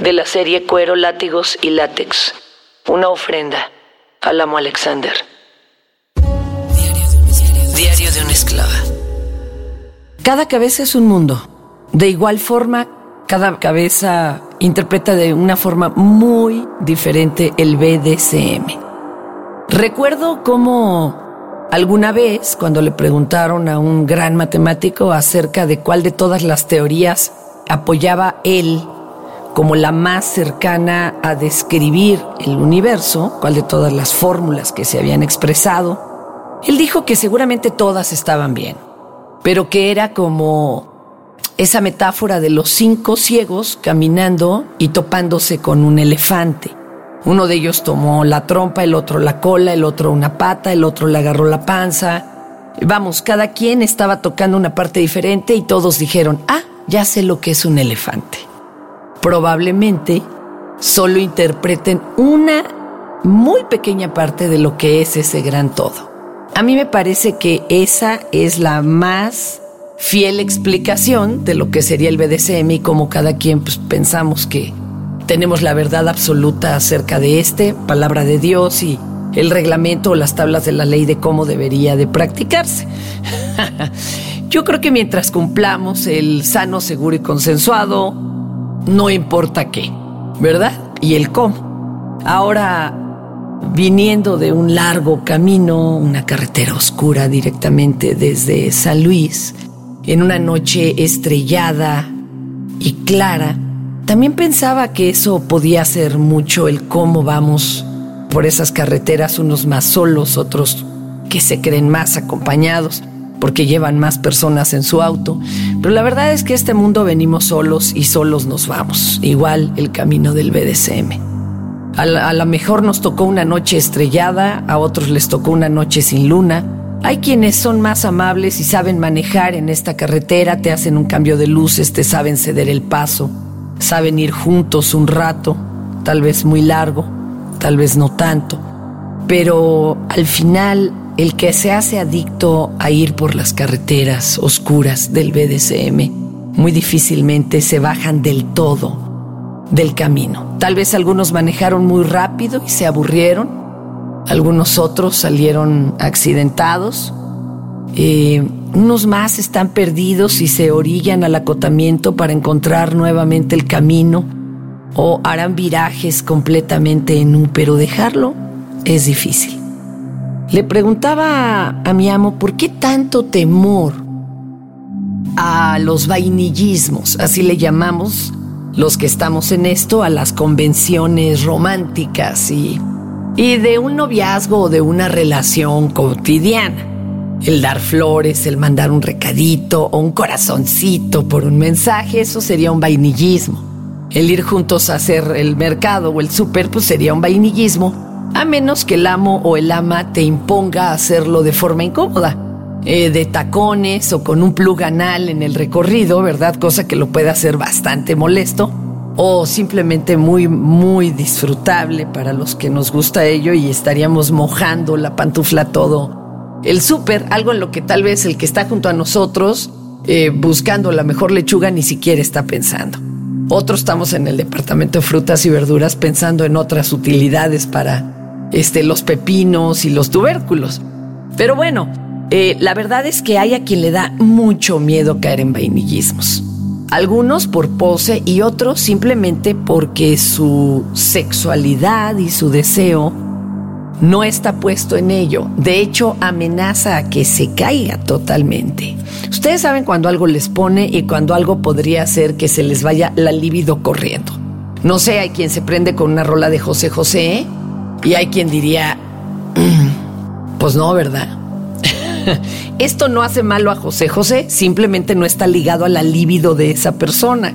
de la serie Cuero, Látigos y Látex. Una ofrenda al amo Alexander. Diario de una esclava. Cada cabeza es un mundo. De igual forma, cada cabeza interpreta de una forma muy diferente el BDSM. Recuerdo cómo alguna vez, cuando le preguntaron a un gran matemático acerca de cuál de todas las teorías apoyaba él como la más cercana a describir el universo, cuál de todas las fórmulas que se habían expresado, él dijo que seguramente todas estaban bien, pero que era como esa metáfora de los cinco ciegos caminando y topándose con un elefante. Uno de ellos tomó la trompa, el otro la cola, el otro una pata, el otro le agarró la panza. Vamos, cada quien estaba tocando una parte diferente y todos dijeron, ah, ya sé lo que es un elefante probablemente solo interpreten una muy pequeña parte de lo que es ese gran todo. A mí me parece que esa es la más fiel explicación de lo que sería el BDSM y como cada quien pues, pensamos que tenemos la verdad absoluta acerca de este, palabra de Dios y el reglamento o las tablas de la ley de cómo debería de practicarse. Yo creo que mientras cumplamos el sano, seguro y consensuado, no importa qué, ¿verdad? Y el cómo. Ahora, viniendo de un largo camino, una carretera oscura directamente desde San Luis, en una noche estrellada y clara, también pensaba que eso podía ser mucho el cómo vamos por esas carreteras, unos más solos, otros que se creen más acompañados porque llevan más personas en su auto. Pero la verdad es que este mundo venimos solos y solos nos vamos. Igual el camino del BDSM. A lo mejor nos tocó una noche estrellada, a otros les tocó una noche sin luna. Hay quienes son más amables y saben manejar en esta carretera, te hacen un cambio de luces, te saben ceder el paso, saben ir juntos un rato, tal vez muy largo, tal vez no tanto. Pero al final el que se hace adicto a ir por las carreteras oscuras del BDSM muy difícilmente se bajan del todo del camino. Tal vez algunos manejaron muy rápido y se aburrieron, algunos otros salieron accidentados, eh, unos más están perdidos y se orillan al acotamiento para encontrar nuevamente el camino o harán virajes completamente en un, pero dejarlo es difícil. Le preguntaba a mi amo por qué tanto temor a los vainillismos, así le llamamos los que estamos en esto, a las convenciones románticas y, y de un noviazgo o de una relación cotidiana. El dar flores, el mandar un recadito o un corazoncito por un mensaje, eso sería un vainillismo. El ir juntos a hacer el mercado o el súper, pues sería un vainillismo a menos que el amo o el ama te imponga hacerlo de forma incómoda, eh, de tacones o con un plug anal en el recorrido, ¿verdad? Cosa que lo puede hacer bastante molesto o simplemente muy, muy disfrutable para los que nos gusta ello y estaríamos mojando la pantufla todo. El súper, algo en lo que tal vez el que está junto a nosotros eh, buscando la mejor lechuga ni siquiera está pensando. Otros estamos en el departamento de frutas y verduras pensando en otras utilidades para este, los pepinos y los tubérculos. Pero bueno, eh, la verdad es que hay a quien le da mucho miedo caer en vainillismos. Algunos por pose y otros simplemente porque su sexualidad y su deseo no está puesto en ello. De hecho, amenaza a que se caiga totalmente. Ustedes saben cuando algo les pone y cuando algo podría hacer que se les vaya la libido corriendo. No sé, hay quien se prende con una rola de José José y hay quien diría, mm, pues no, ¿verdad? Esto no hace malo a José José, simplemente no está ligado a la libido de esa persona.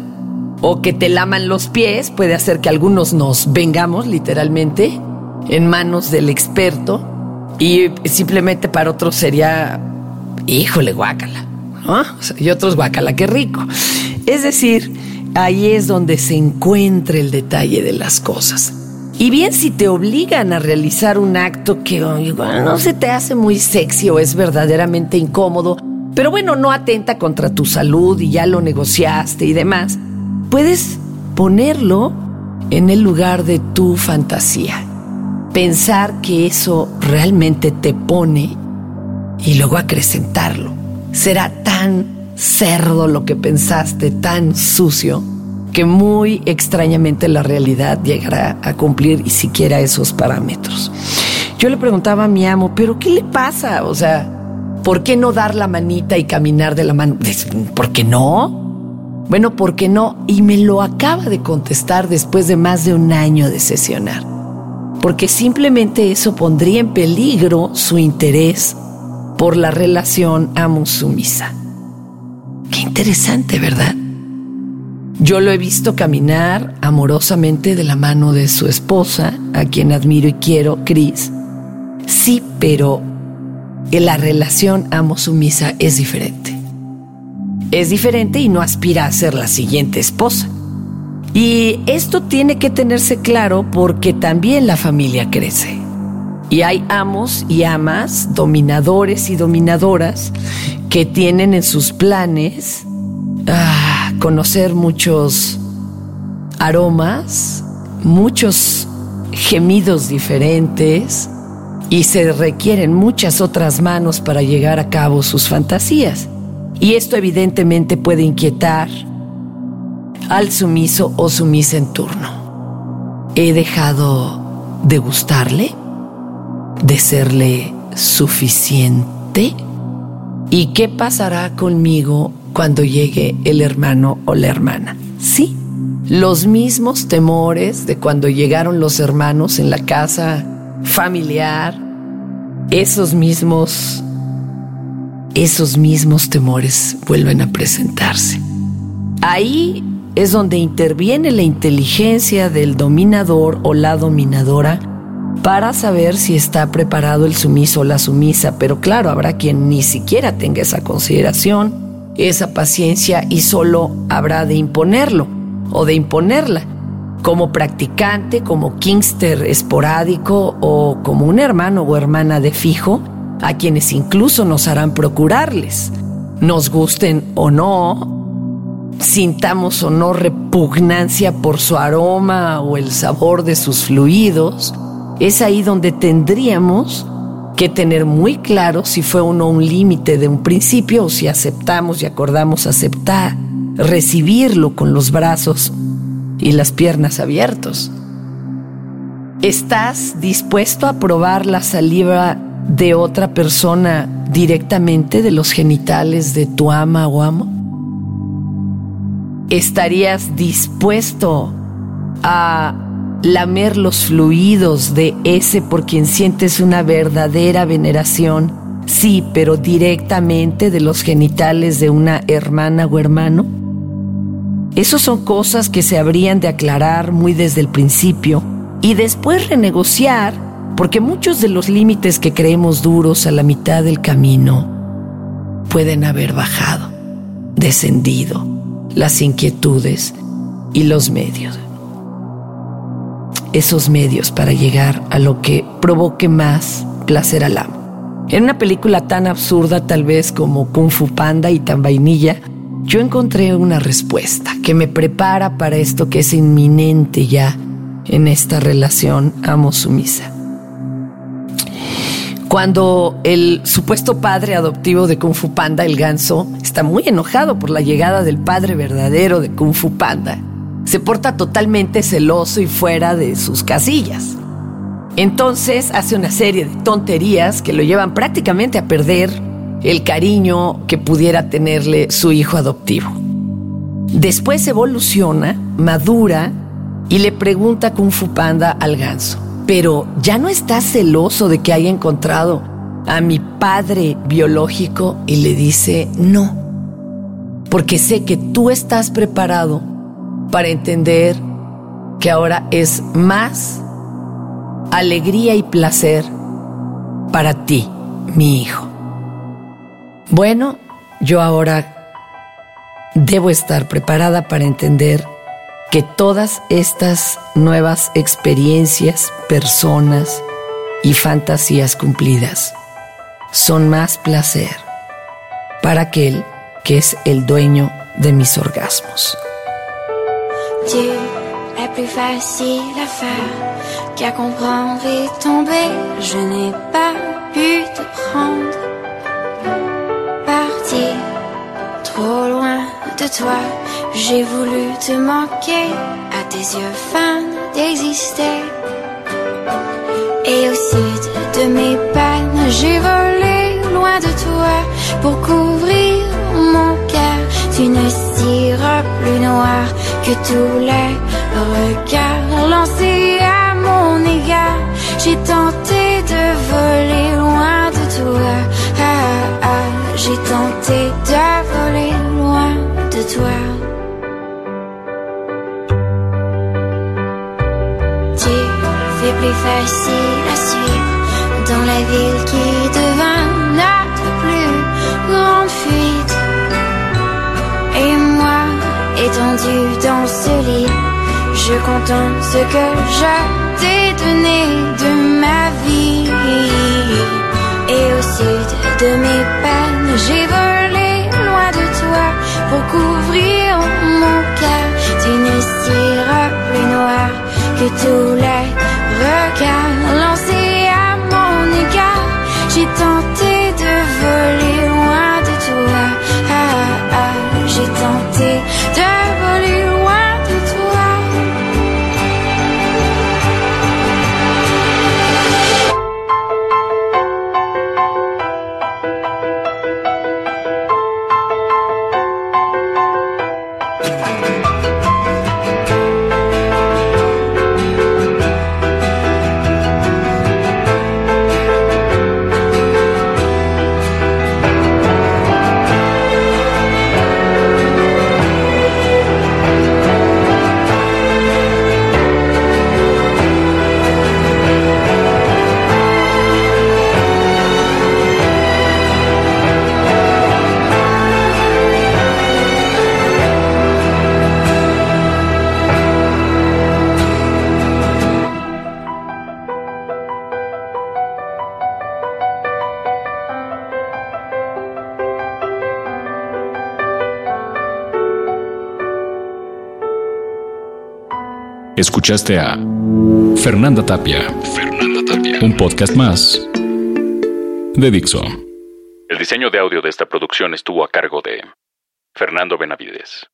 o que te laman los pies, puede hacer que algunos nos vengamos literalmente en manos del experto y simplemente para otros sería, híjole, guácala, y otros guácala, qué rico. Es decir, ahí es donde se encuentra el detalle de las cosas. Y bien si te obligan a realizar un acto que no se te hace muy sexy o es verdaderamente incómodo, pero bueno, no atenta contra tu salud y ya lo negociaste y demás, puedes ponerlo en el lugar de tu fantasía. Pensar que eso realmente te pone y luego acrecentarlo. Será tan cerdo lo que pensaste, tan sucio, que muy extrañamente la realidad llegará a cumplir siquiera esos parámetros. Yo le preguntaba a mi amo, ¿pero qué le pasa? O sea, ¿por qué no dar la manita y caminar de la mano? ¿Por qué no? Bueno, ¿por qué no? Y me lo acaba de contestar después de más de un año de sesionar. Porque simplemente eso pondría en peligro su interés por la relación amo-sumisa. Qué interesante, ¿verdad? Yo lo he visto caminar amorosamente de la mano de su esposa, a quien admiro y quiero, Chris. Sí, pero la relación amo-sumisa es diferente. Es diferente y no aspira a ser la siguiente esposa. Y esto tiene que tenerse claro porque también la familia crece. Y hay amos y amas, dominadores y dominadoras, que tienen en sus planes ah, conocer muchos aromas, muchos gemidos diferentes y se requieren muchas otras manos para llegar a cabo sus fantasías. Y esto evidentemente puede inquietar al sumiso o sumisa en turno. ¿He dejado de gustarle? ¿De serle suficiente? ¿Y qué pasará conmigo cuando llegue el hermano o la hermana? Sí, los mismos temores de cuando llegaron los hermanos en la casa familiar, esos mismos, esos mismos temores vuelven a presentarse. Ahí es donde interviene la inteligencia del dominador o la dominadora para saber si está preparado el sumiso o la sumisa, pero claro, habrá quien ni siquiera tenga esa consideración, esa paciencia y solo habrá de imponerlo o de imponerla, como practicante, como kingster esporádico o como un hermano o hermana de fijo, a quienes incluso nos harán procurarles, nos gusten o no, sintamos o no repugnancia por su aroma o el sabor de sus fluidos, es ahí donde tendríamos que tener muy claro si fue uno un límite de un principio o si aceptamos y acordamos aceptar, recibirlo con los brazos y las piernas abiertos. ¿Estás dispuesto a probar la saliva de otra persona directamente de los genitales de tu ama o amo? ¿Estarías dispuesto a lamer los fluidos de ese por quien sientes una verdadera veneración, sí, pero directamente de los genitales de una hermana o hermano? Esas son cosas que se habrían de aclarar muy desde el principio y después renegociar, porque muchos de los límites que creemos duros a la mitad del camino pueden haber bajado, descendido, las inquietudes y los medios esos medios para llegar a lo que provoque más placer al amo. En una película tan absurda tal vez como Kung Fu Panda y tan vainilla, yo encontré una respuesta que me prepara para esto que es inminente ya en esta relación amo-sumisa. Cuando el supuesto padre adoptivo de Kung Fu Panda, el ganso, está muy enojado por la llegada del padre verdadero de Kung Fu Panda, se porta totalmente celoso y fuera de sus casillas. Entonces hace una serie de tonterías que lo llevan prácticamente a perder el cariño que pudiera tenerle su hijo adoptivo. Después evoluciona, madura y le pregunta Kung Fu Panda al ganso, pero ¿ya no estás celoso de que haya encontrado a mi padre biológico? Y le dice, no, porque sé que tú estás preparado para entender que ahora es más alegría y placer para ti, mi hijo. Bueno, yo ahora debo estar preparada para entender que todas estas nuevas experiencias, personas y fantasías cumplidas son más placer para aquel que es el dueño de mis orgasmos. Dieu est plus facile à faire qu'à comprendre et tomber. Je n'ai pas pu te prendre, partir trop loin de toi. J'ai voulu te manquer à tes yeux fans d'exister. Et au sud de mes peines, j'ai volé loin de toi pour couvrir d'une cire plus noire que tous les regards lancés à mon égard. J'ai tenté de voler loin de toi. Ah, ah, ah. j'ai tenté de voler loin de toi. Tu fais plus facile à suivre dans la ville qui devint je contemple ce que je t'ai donné de ma vie. Et au sud de mes peines, j'ai volé loin de toi pour couvrir mon cœur d'une cire plus noire que tous les Escuchaste a Fernanda Tapia. Fernanda Tapia. Un podcast más de Dixo. El diseño de audio de esta producción estuvo a cargo de Fernando Benavides.